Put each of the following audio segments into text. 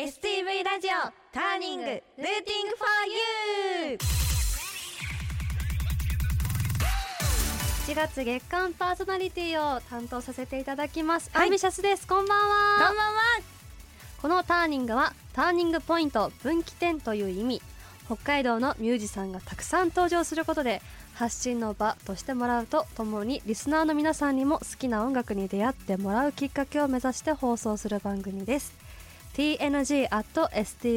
STV ラジオターニングルーティングフォーユー7月月間パーソナリティを担当させていただきます、はい。アンビシャスです。こんばんこんはばんは。このターニングはターニングポイント分岐点という意味。北海道のミュージシャンがたくさん登場することで発信の場としてもらうとともにリスナーの皆さんにも好きな音楽に出会ってもらうきっかけを目指して放送する番組です tng.stv.jp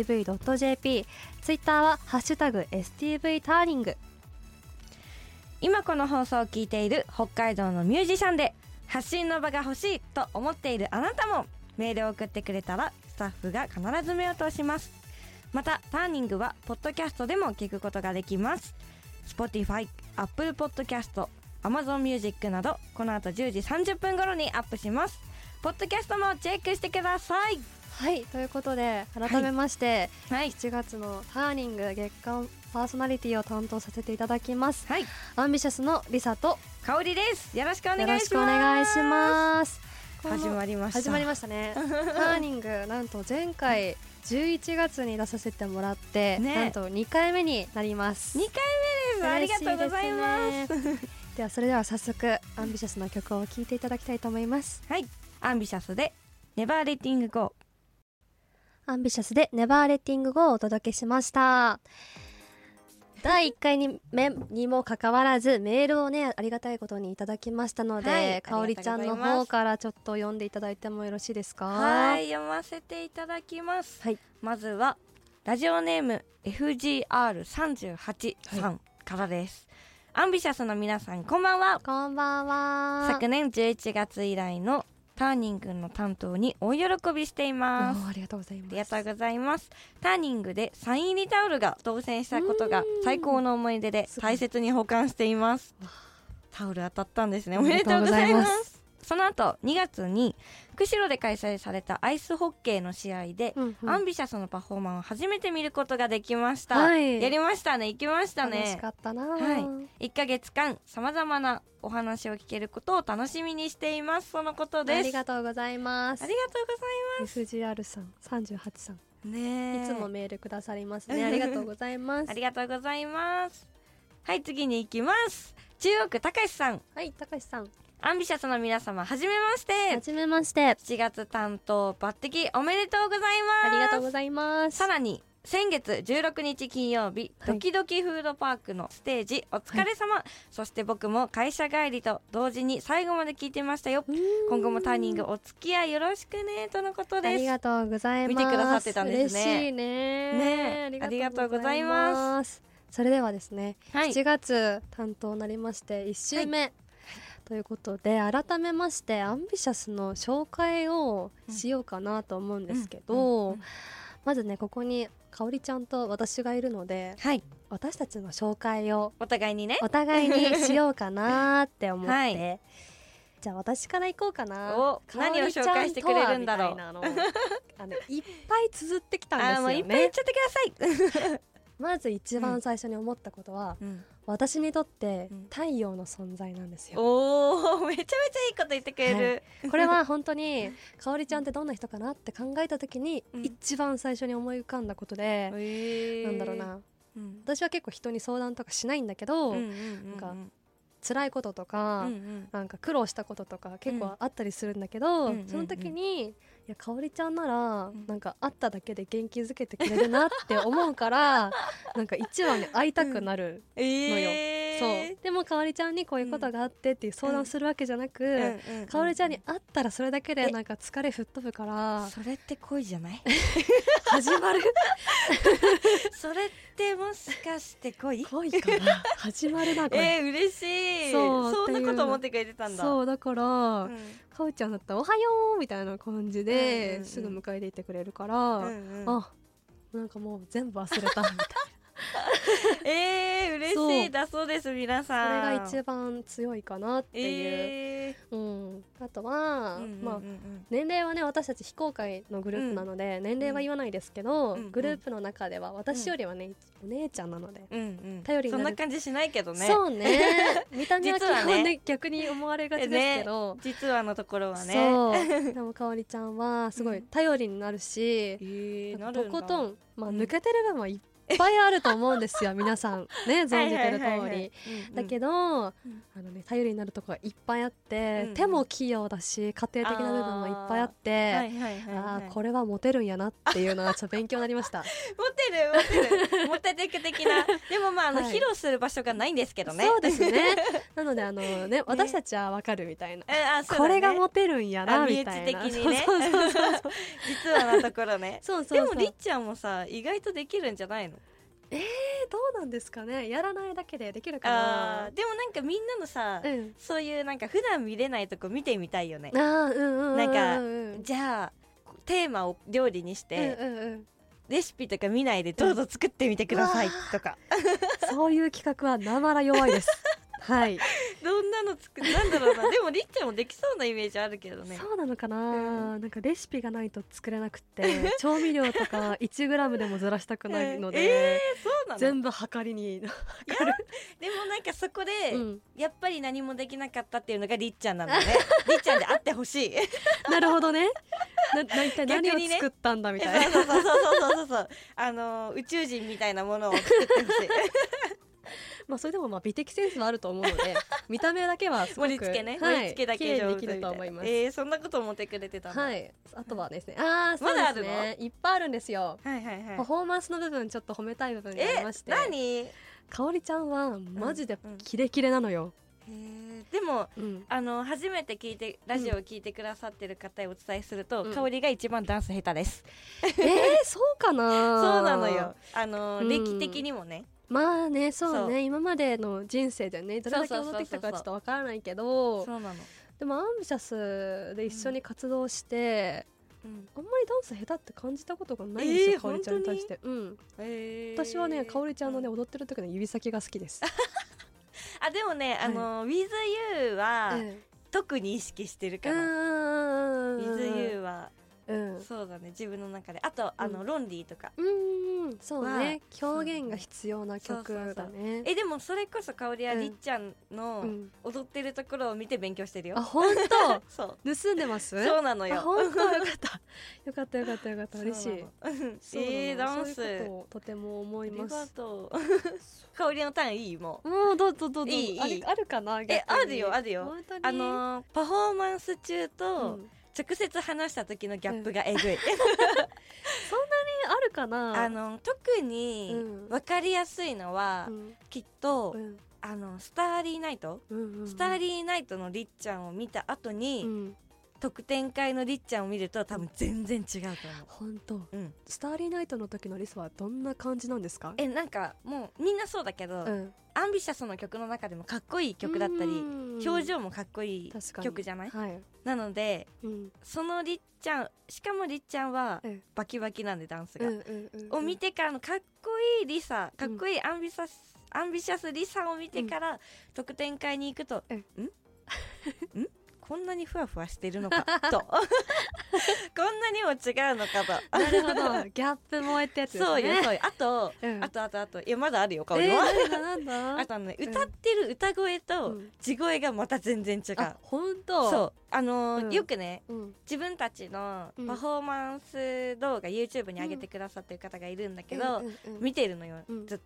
ツイッターはハッシュタグ STV ターニング今この放送を聞いている北海道のミュージシャンで発信の場が欲しいと思っているあなたもメールを送ってくれたらスタッフが必ず目を通します。またターニングはポッドキャストでも聞くことができます。Spotify、Apple Podcast、Amazon Music などこの後10時30分頃にアップします。ポッドキャストもチェックしてください。はいということで改めまして、はい。7月のターニング月間パーソナリティを担当させていただきます。はい。アンビシャスのリサと香りです。よろしくお願いします。よろしくお願いします。始まりました。始まりましたね。ターニングなんと前回11月に出させてもらって、ね。なんと2回目になります。2回目です。ありがとうございます。ですね。ではそれでは早速アンビシャスの曲を聴いていただきたいと思います。はい。アンビシャスで Never Letting Go アンビシャスで Never Letting Go をお届けしました。第1回にめにもかかわらずメールをねありがたいことにいただきましたので、はいかおりちゃんの方からちょっと読んでいただいてもよろしいですか？はい読ませていただきます、はい。まずはラジオネーム FGR38 さんからです、アンビシャスの皆さんこんばんは。こんばんは。昨年11月以来のターニングの担当に大喜びしています。ありがとうございます。ありがとうございます。ターニングでサイン入りタオルが当選したことが最高の思い出で大切に保管しています。タオル当たったんですね。おめでとうございますその後2月に釧路で開催されたアイスホッケーの試合で、うんうん。アンビシャスのパフォーマンスを初めて見ることができました、はい。やりましたね。行きました楽しねかったな、はい。1ヶ月間さまざまなお話を聞けることを楽しみにしています。そのことです。ありがとうございます。ありがとうござい FGR さん38さん。ますねえ。いつもメールくださりますね。ありがとうございます。ありがとうございます。はい次に行きます中央区たかしさん。はい高橋さん。アンビシャスの皆様はじめまして。はじめまして。7月担当抜擢おめでとうございます。ありがとうございます。さらに先月16日金曜日、はい。ドキドキフードパークのステージお疲れ様、そして僕も会社帰りと同時に最後まで聞いてましたよ。今後もターニングお付き合いよろしくねとのことあです。りがとうございます。見てくださってたんですね。嬉しいね。ね。ありがとうございますそれではですね、はい。7月担当になりまして1週目、ということで改めましてアンビシャスの紹介をしようかなと思うんですけど、まずねここにかおりちゃんと私がいるのではい。私たちの紹介をお互いにね。お互いにしようかなって思って、はい。じゃあ私から行こうかな。お何を紹介してくれるんだろう。あのいっぱい綴ってきたんですよ あーもういっぱい言っねちゃってください、まず一番最初に思ったことは、うん。私にとってうん。太陽の存在なんですよ、おーめちゃめちゃいいこと言ってくれる、これは本当にかおりちゃんってどんな人かなって考えた時に、うん。一番最初に思い浮かんだことで、へー。なんだろうな。うん。私は結構人に相談とかしないんだけど、うんうんうんうんなんか辛いこととか、うんうん。なんか苦労したこととか結構あったりするんだけど、うんうんうん。その時にいやかおりちゃんなら、ん。なんか会っただけで元気づけてくれるなって思うから なんか一番に会いたくなる、えー。そう。でもかおりちゃんにこういうことがあってっていう相談するわけじゃなく、うんうんうんかおりちゃんに会ったらそれだけでえ。なんか疲れ吹っ飛ぶから。それって恋じゃない？始まる？それってもしかして恋？恋かな。始まるなこれ、えー、嬉しい。そうそんなこと思ってくれてたんだ。そうだから、うん。かおりちゃんだったら「おはよう」みたいな感じうんうんうん。ですぐ迎えていってくれるから、うんうん。あなんかもう全部忘れたみたい えー、嬉そうしいだそうです皆こさん。れが一番強いかなっていう、えうん、あとは、ーうんうんうんうん。まあ年齢はね私たち非公開のグループなので、年齢は言わないですけど、うん。グループの中では私よりはね、お姉ちゃんなので、うんうん。頼りになる。そんな感じしないけどね。そうね。見た目は基実はね。本ね逆に思われがちですけど、実はのところはね。そう。でもかおりちゃんはすごい頼りになるし、えー、とことん、まあ、うん。抜けてる部分はいっぱいあると思うんですよ 皆さん。ね存じてる通り。だけど、あのね、頼りになるところがいっぱいあって、うん手も器用だし家庭的な部分もいっぱいあって、あーこれはモテるんやなっていうのはちょっと勉強になりました。モテるモテる。モでもまああの、はい。披露する場所がないんですけどね。そうですね。なのであのね私たちはわかるみたいな、えあそうだね。これがモテるんやなあみたいな。身内的にね。そうそうそうそう。実はのところね。そうそうでもりっちゃんもさ意外とできるんじゃないの？えどうなんですかね。やらないだけでできるかな。でもなんかみんなのさ、うん。そういうなんか普段見れないとこ見てみたいよね。あーうんうんうん。なんかじゃあテーマを料理にして、うんうんうんレシピとか見ないでどうぞ作ってみてくださいとか、そういう企画はなまら弱いです。はい。どんなの作るなんだろうな。でもりっちゃんもできそうなイメージあるけどね。そうなのかな、うん。なんかレシピがないと作れなくって 調味料とか 1g でもずらしたくないので、えー、そうなの？全部測りに でもなんかそこで、うん。やっぱり何もできなかったっていうのがりっちゃんなんだね。りっちゃんであってほしい。なるほどねな な一体何を作ったんだみたいな、そうそうそうそうそうそうあのー宇宙人みたいなものを作ってほしいまあそれでもまあ美的センスはあると思うので見た目だけはすごく盛り付けね、はい、盛り付けだけ上手にできると思います、えー、そんなこと思ってくれてたはいあとはですねああそうですまだあるねいっぱいあるんですよはいはいはいパフォーマンスの部分ちょっと褒めたい部分がありえまして何かおりちゃんはマジでうんキレキレなのよ、へーでもうん。あの初めて聞いてラジオを聞いてくださってる方へお伝えすると、うん。香りが一番ダンス下手です、えー、そうかな？そうなのよ。あの、うん。歴的にもね。まあねそうね。今までの人生でねどれだけ踊ってきたかちょっとわからないけどそうなの、でもアンビシャスで一緒に活動して、うん。あんまりダンス下手って感じたことがないんですよ、えーかおりちゃんに対して。うん。えー私はねかおりちゃんのね踊ってる時の指先が好きです、あでもね、あの With You は、うん。特に意識してるうかな、ん。With You はうん。そうだね。自分の中で。あとあの、うんロンリーとか。うんそうね。は表現が必要な曲だね。えでもそれこそ香りはうんりっちゃんのうん。踊ってるところを見て勉強してるよ、あ本 そう。当盗んでます？そうなのよ。あ本当？よかった。よかったよかったよかった。嬉しい。えー、ダンス。とても思ありいます。がとう。香りのターンいい？もう。もうどうぞどうぞ。いいいい。あるあるかな？えあるよあるよ。本当に？あのーパフォーマンス中とうん直接話した時のギャップがえぐい、あるかな？あの特にうん。分かりやすいのは、うん。きっと、うん。あのスターリーナイト、うんうん。スターリーナイトのりっちゃんを見た後に、うん特典会のりっちゃんを見ると多分全然違うと思本当。う、うん、 Starry Night の時のリサはどんな感じなんですか？えなんかもうみんなそうだけど、うん。アンビシャスの曲の中でもかっこいい曲だったりうん。表情もかっこいい曲じゃない？はい。なのでうん。そのりっちゃんしかもりっちゃんはうん。バキバキなんでダンスが、を見てからのかっこいいリサかっこいいアンビシャス、アンビシャスリサを見てから特典会に行くと、うんん。ん？こんなにふわふわしてるのかと。こんなにも違うのかと。なるほど。ギャップ萌えってやつね。そうよそうよ。あと、うん。あとあとあと。いやまだあるよ顔えー、なんだなんだあとねうん。歌ってる歌声とうん。地声がまた全然違う、あ本当？そう。あのーうん。よくねうん。自分たちのうん。パフォーマンス動画、YouTube に上げてくださってる方がいるんだけど、見てるのよ、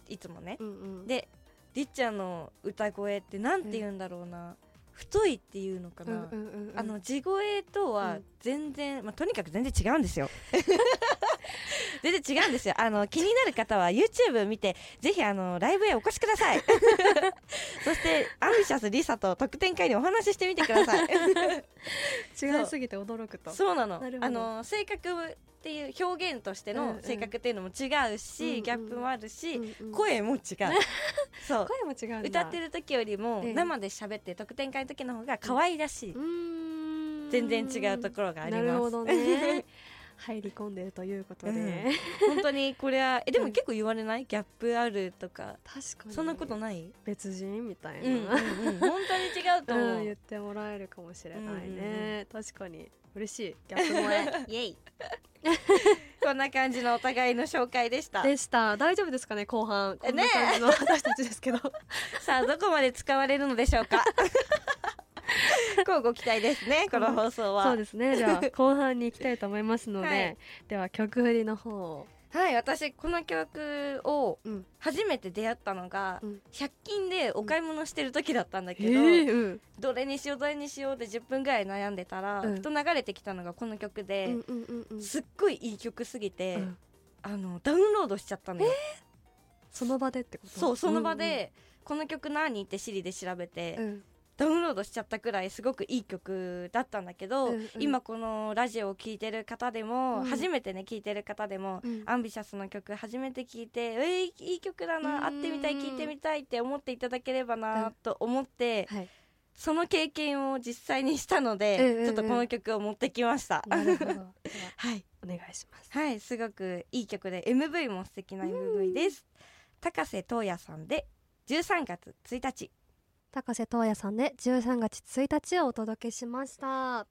いつもね、うんうん。でりっちゃんの歌声ってなんて言うんだろうな、太いっていうのかな、うんうんうんうん。あの地声とはうん。全然、まあ、とにかく全然違うんですよ。全然違うんですよ。あの気になる方は YouTube 見てぜひあのライブへお越しください。そしてアンビシャスリサと特典会にお話ししてみてください。違いすぎて驚くと。そう。なの。あの性格っていう表現としてうんうん。の性格っていうのも違うし、うんうん。ギャップもあるし、うんうん。声も違うそう。声も違うんだ。歌ってる時よりもええ。生で喋って特典会の時の方が可愛らしい、うーん。全然違うところがあります。なるほどね。入り込んでるということで、うん。本当にこれはえでうん。も結構言われない？ギャップあるとか。確かに。そんなことない？別人みたいな、うんうんうん。本当に違うと思う。んう言ってもらえるかもしれないね、うんうん確かに。嬉しい。ギャップ萌え。イエイこんな感じのお互いの紹介でした。でした。大丈夫ですかね後半。こんなね感じの私たちですけど。さあどこまで使われるのでしょうか。こうご期待ですねこの放送は。そうですね。じゃあ後半に行きたいと思いますので、はい。では曲振りの方をはい私この曲をうん。初めて出会ったのが、うん。100均でお買い物してる時だったんだけえど、ーうん。どれにしようどれにしようって10分ぐらい悩んでたら、うん。ふと流れてきたのがこの曲で、うんうんうんうん。すっごいいい曲すぎて、うん。あのダウンロードしちゃったのよ、その場でってこと？そうその場で、この曲何？ってシリで調べて、ダウンロードしちゃったくらいすごくいい曲だったんだけど、うんうん。今このラジオを聴いてる方でも、うん。初めてね聴いてる方でも、うん。アンビシャスの曲初めて聴いてえー、いい曲だな、うん。会ってみたい聴いてみたいって思っていただければなと思って、はい。その経験を実際にしたので、うんうんうん。ちょっとこの曲を持ってきました。はい、お願いします。はい、すごくいい曲で MV も素敵な MV です。高瀬東也さんで13月1日。高瀬東也さんで13月1日をお届けしました。はい、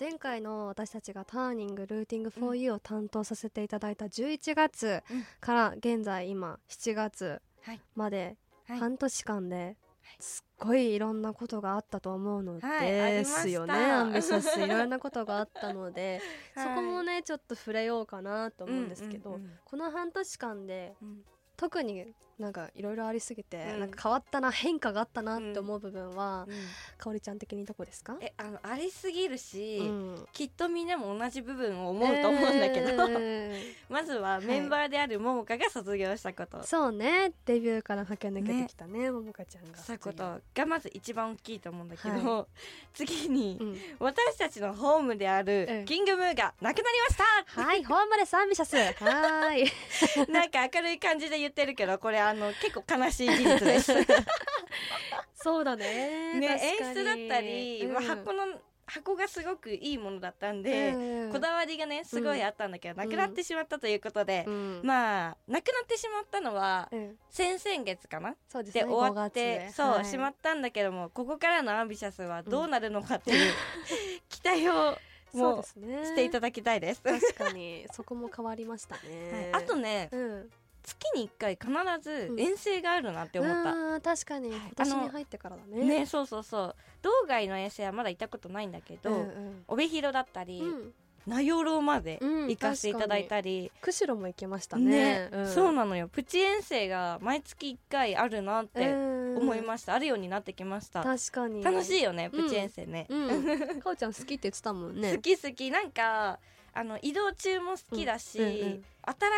前回の私たちがターニングルーティング for you を担当させていただいた11月うん。から現在今7月はい。まではい。半年間ですっごいいろんなことがあったと思うのですよね、アンビシャス いろんなことがあったのでそこもねちょっと触れようかなと思うんですけど、うんうんうん。この半年間でうん。特になんかいろいろありすぎて、うん。なんか変わったな変化があったなって思う部分は、うん。かおりちゃん的にどこですか？えあのありすぎるし、うん。きっとみんなも同じ部分を思うと思うんだけど、え まずはメンバーであるももかが卒業したこと、ーそうね。デビューから駆け抜けてきたねももかちゃんが。したことがまず一番大きいと思うんだけど、は 次に、うん。私たちのホームであうん。るキングムーがなくなりまはいホームレスアンビシャスはーい。し たなんか明るい感じで言ってるけどこれあの結構悲しい事実です。ね そうだね。演確かに。出だったり、まあ、うん箱の箱がすごくいいものだったんで、うんこだわりがねすごいあったんだけど、なくなってしまったということで、うん。まあなくなってしまったのはうん。先々月かな？そうですねで終わっ5て月、そう、はい。しまったんだけどもここからのアンビシャスはどうなるのかっていう、期待をもうね。していただきたいです。確かに。そこも変わりましたね、はい。あとねうん月に1回必ずうん。遠征があるなって思った、うん確かに。はい。今年に入ってからだね。ねそうそうそう。道外の遠征はまだ行ったことないんだけど、うんうん。帯広だったり、うん。名寄までうん行かせていただいたり、釧路も行けましたね。ねん。そうなのよ。プチ遠征が毎月1回あるなってうん。思いました、あるようになってきました。確かに。楽しいいよねプチ遠征ね、うん。かおちゃん好きって言ってたもんね。好き好き。なんかあの移動中も好きだし、うんうんうん。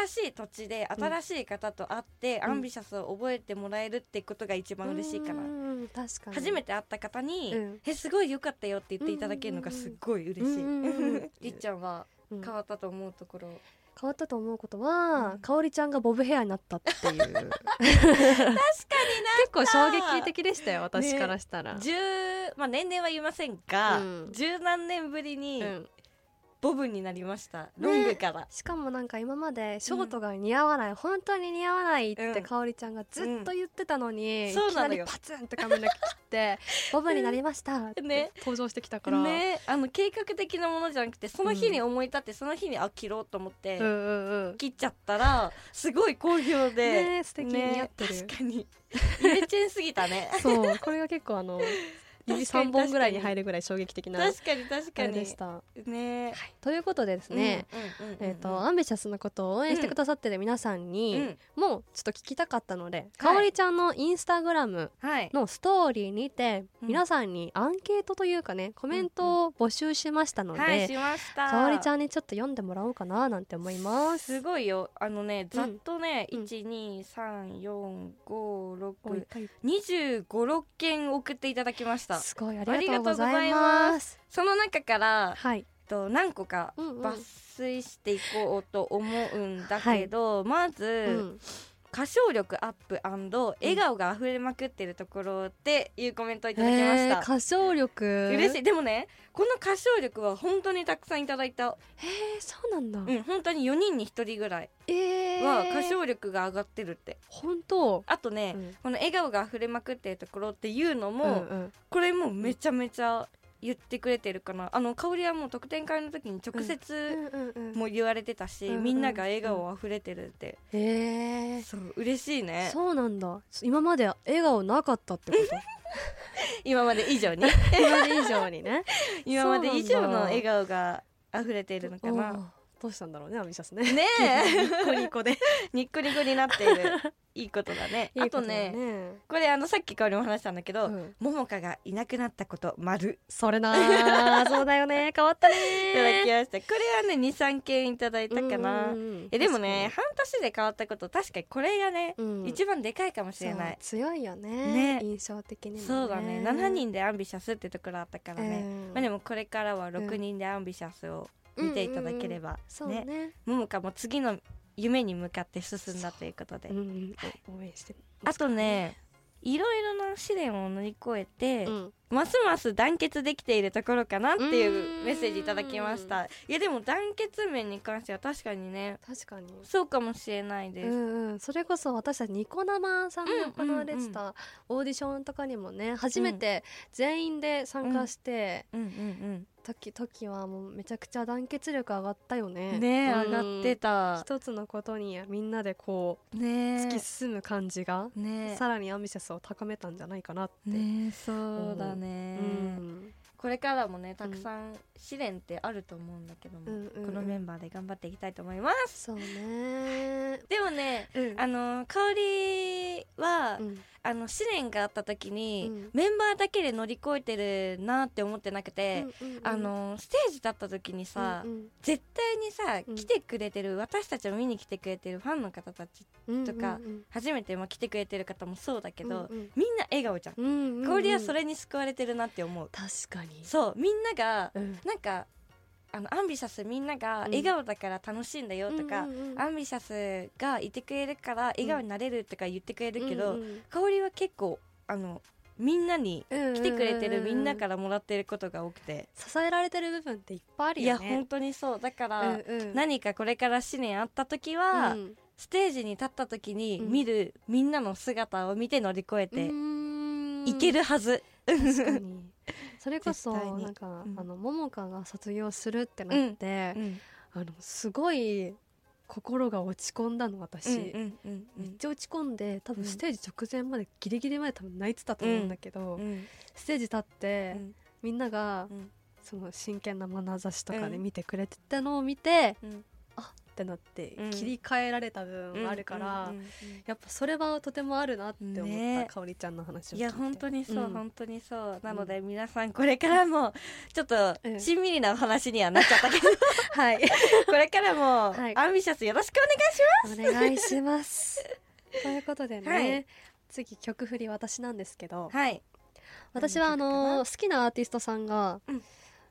新しい土地で新しい方と会って、ん。アンビシャスを覚えてもらえるってことが一番嬉しいかな、うん確かに。初めて会った方に、うん。えすごい良かったよって言っていただけるのがすっごい嬉しい、りっちゃんはうん。変わったと思うところ、変わったと思うことは、うん。かおりちゃんがボブヘアになったっていう。確かに結構衝撃的でしたよ私からしたら、10まあ年齢は言いませんが、うん。十何年ぶりにうんボブになりました、ロングから、しかもなんか今までショートが似合わない、本当に似合わないってうんかおりちゃんがずっと言ってたのに、うん。そうなのよ。いきなりパツンって髪の毛切って ボブになりましたってね。登場してきたから、ね。あの計画的なものじゃなくてその日に思い立って、その日にあ切ろうと思って、うんうんうん。切っちゃったらすごい好評で、ね素敵。似合ってる。確かに。イメチェンすぎたね。そう。これが結構あの 指3確かに本ぐらいに入るぐらい衝撃的なあ確かに確かれにでした。ね。ということでですね、えー、とアンビシャスのことを応援してくださってる皆さんに、うん。もうちょっと聞きたかったので、はい。かおりちゃんのインスタグラムはい。のストーリーにて、うん。皆さんにアンケートというかねコメントを募集しましたので、かおりちゃんにちょっと読んでもらおうかななんて思います。すごいよ。あのねざっとね、うん。一二三四五六二十五六件送っていただきましたすごいありがとうございありがとうございま。ます。その中からはい、と何個かうんうん。抜粋していこうと思うんだけど、まず、うん歌唱力アップ笑顔が溢れまくってるところっていうコメントをいただきました、歌唱力？嬉しい。いでもねこの歌唱力は本当にたくさんいただいた。へえそうなんだ、うん本当に4人に1人ぐらいえー、は歌唱力が上がってるって。本当？あとね、うん。この笑顔が溢れまくってるところっていうのも、うんうん。これもめちゃめちゃ言ってくれてるかな。あの香りはもう特典会の時に直接も言われてたし、みんなが笑顔溢れてるって、へえそう嬉しいね。そうなんだ。今まで笑顔なかったってこと？今まで以上に？今まで以上にね。今まで以上の笑顔が溢れているのかな。どうしたんだろうねアミシャスね。ねえ。ニコニコで。ニッコニコになっているいいことだね。あことだね。ねこれあのさっき香りも話したんだけど、うん。ももかがいなくなったこと丸。それなー。そうだよね。変わったねいただきました。これはね23件いただいたかな、えでもね半年で変わったこと確かにこれがね、うん。一番でかいかもしれない。強いよねね。印象的にそうだね。7人でアンビシャスってところあったからね、うん。まあでもこれからは6人でアンビシャスを見ていただければね。ももかも次の夢に向かって進んだということで、応援してあとねいろいろな試練を乗り越えて、うんますます団結できているところかなっていうメッセージいただきました。いやでも団結面に関しては確かにね確かに。そうかもしれないです、うんうん、それこそ私たちニコ生さんで行われうんうん。うんてたオーディションとかにもね初めて全員で参加して、うんうん時時はもうめちゃくちゃ団結力上がったようね。んねえうん。上がってた。一つのことにみんなでこうね突き進む感じが、えねえ。さらにアンビシャスを高めたんじゃないかなって、ねえそうだね、うん。これからもねたくさん試練ってあると思うんだけども、うんうんうん。このメンバーで頑張っていきたいと思います。そうね。でもねうん。あの香りは、うん。あの試練があった時に、うん。メンバーだけで乗り越えてるなって思ってなくて、うんうんうん。あのステージ立った時にさ、うん絶対にさ、うん。来てくれてる私たちを見に来てくれてるファンの方たちうんとかうん。初めてまあ来てくれてる方もそうだけど、うんうん。みんな笑顔じゃん、うんうんうん。香りはそれに救われてるなって思う、確かにそうみんながうん。なんかあのアンビシャスみんなが笑顔だから楽しいんだよとか、うんうんうん。アンビシャスがいてくれるから笑顔になれるとか言ってくれるけど、うんうん香りは結構あのみんなに来てくれてるみんなからもらってることが多くて、支えられてる部分っていっぱいあるいやよね本当にそう。だから、うんうん。何かこれから試練あった時は、うん。ステージに立った時にうん。見るみんなの姿を見て乗り越えてうん。いけるはず、確かに それこそなんか、うん。あの桃香が卒業するってなって、うん。あのすごい心が落ち込んだの私、うんうんうんめっちゃ落ち込んで多分うん。ステージ直前までギリギリまで多分泣いてたと思うんだけど、うん。ステージ立って、うん。みんながうん。その真剣な眼差しとかでうん。見てくれてたのを見て、うんってなってうん。切り替えられた部分もあるから、やっぱそれはとてもあるなって思った、ね。かおりちゃんの話を聞いて。いや本当にそう、うん。本当にそう。なので皆さんこれからもちょっとうん。しんみりなお話にはなっちゃったけど、はい。これからもはい。アンビシャスよろしくお願いしお願いします。ということでね、はい。次曲振り私なんですけど。ますはい。私はあの好きなアーティストさんが、うん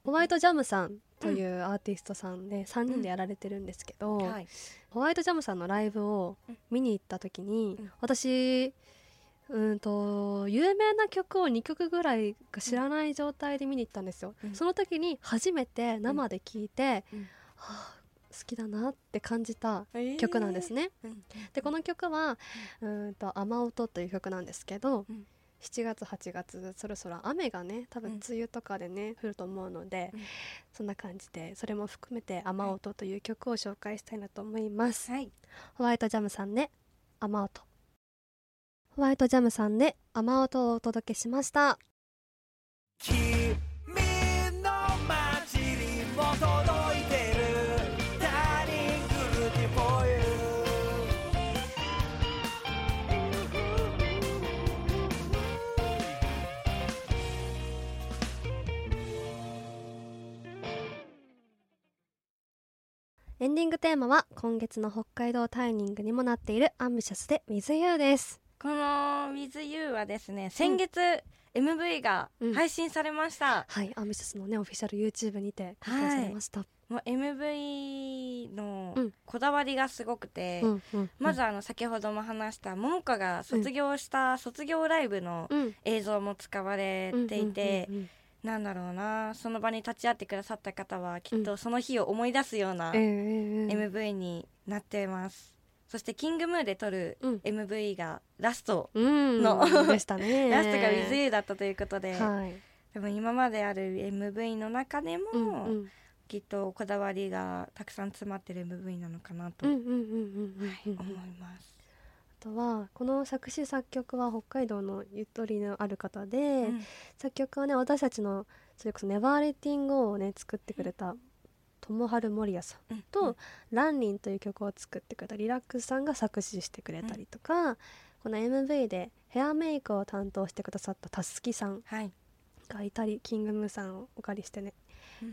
ホワイトジャムさんというアーティストさんで3人でやられてるんですけど、はい。ホワイトジャムさんのライブをうん見に行った時に、うん。私うんと有名な曲を2曲ぐらいが知らない状態で見に行ったんですよ、うん。その時に初めて生で聴いて、うん。はあ好きだなって感じたえー。曲なんですね、うん。でこの曲はうーんと「雨音」という曲なんですけど、うん7月8月そろそろ雨がね多分うん。梅雨とかでね、降ると思うので、うん。そんな感じでそれも含めて「雨音」という曲を紹介したいなと思います、はい。ホワイトジャムさんで「雨音」ホワイトジャムさんで「雨音」をお届けしました。君の街にも届エンディングテーマは今月の北海道タイニングにもなっているアンビシャスで「With You」です。この「WithYou」はですね先月 MV が配信されました、はいアンビシャスのねオフィシャル YouTube にて公開されました、もう MV のううん。こだわりがすごくて、うんうんまずあの先ほども話した桃花が卒業した卒業ライブのうん。映像も使われていて、うんうんうんなんだろうな。その場に立ち会ってくださった方はきっとその日を思い出すような MV になってます。そしてキングムーで撮るうん。MV がラスト、うん。のでしたね。ラストが With You だったということで、はい。でも今まである MV の中でも、うんうん。きっとこだわりがたくさん詰まってる MV なのかなと、思います、あとはこの作詞作曲は北海道のゆとりのある方で、うん。作曲はね私たちのそれこそ「ネバーレッティング」をね作ってくれた友春守也さんうん。と「ランリン」という曲を作ってくれたリラックスさんが作詞してくれたりとか、この MV でヘアメイクを担当してくださったたすきさんはい、がいたりキングムーさんをお借りしてね、うん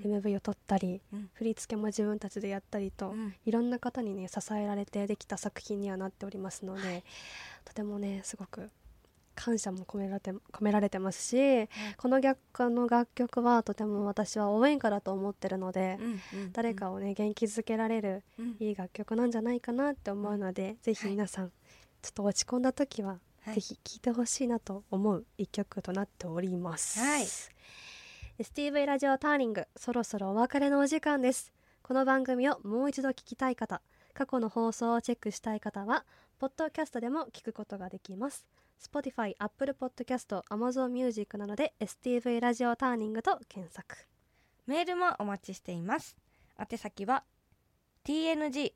MV を撮ったり、うん。振り付けも自分たちでやったりと、うん。いろんな方にね支えられてできた作品にはなっておりますので、とてもねすごく感謝も込められて込められてますし、この逆あの楽曲はとても私は応援歌だと思ってるので、うんうん誰かをね元気づけられるうん。いい楽曲なんじゃないかなって思うので、ぜひ皆さん、ちょっと落ち込んだ時は、はい。ぜひ聴いてほしいなと思う一曲となっております。はい STV ラジオターニングそろそろお別れのお時間です。この番組をもう一度聞きたい方過去の放送をチェックしたい方はポッドキャストでも聞くことができます。Spotify、Apple Podcast、Amazon Music などで STV ラジオターニングと検索。メールもお待ちしています。宛先は tng.stv.jp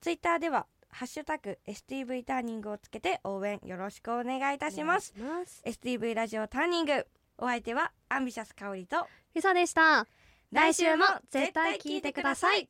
ツイッターではハッシュタグ STV ターニングをつけて応援よろしくお願いいたします。ます。STV ラジオターニング。お相手はアンビシャス香りとリサでした。来週も絶対聞いてください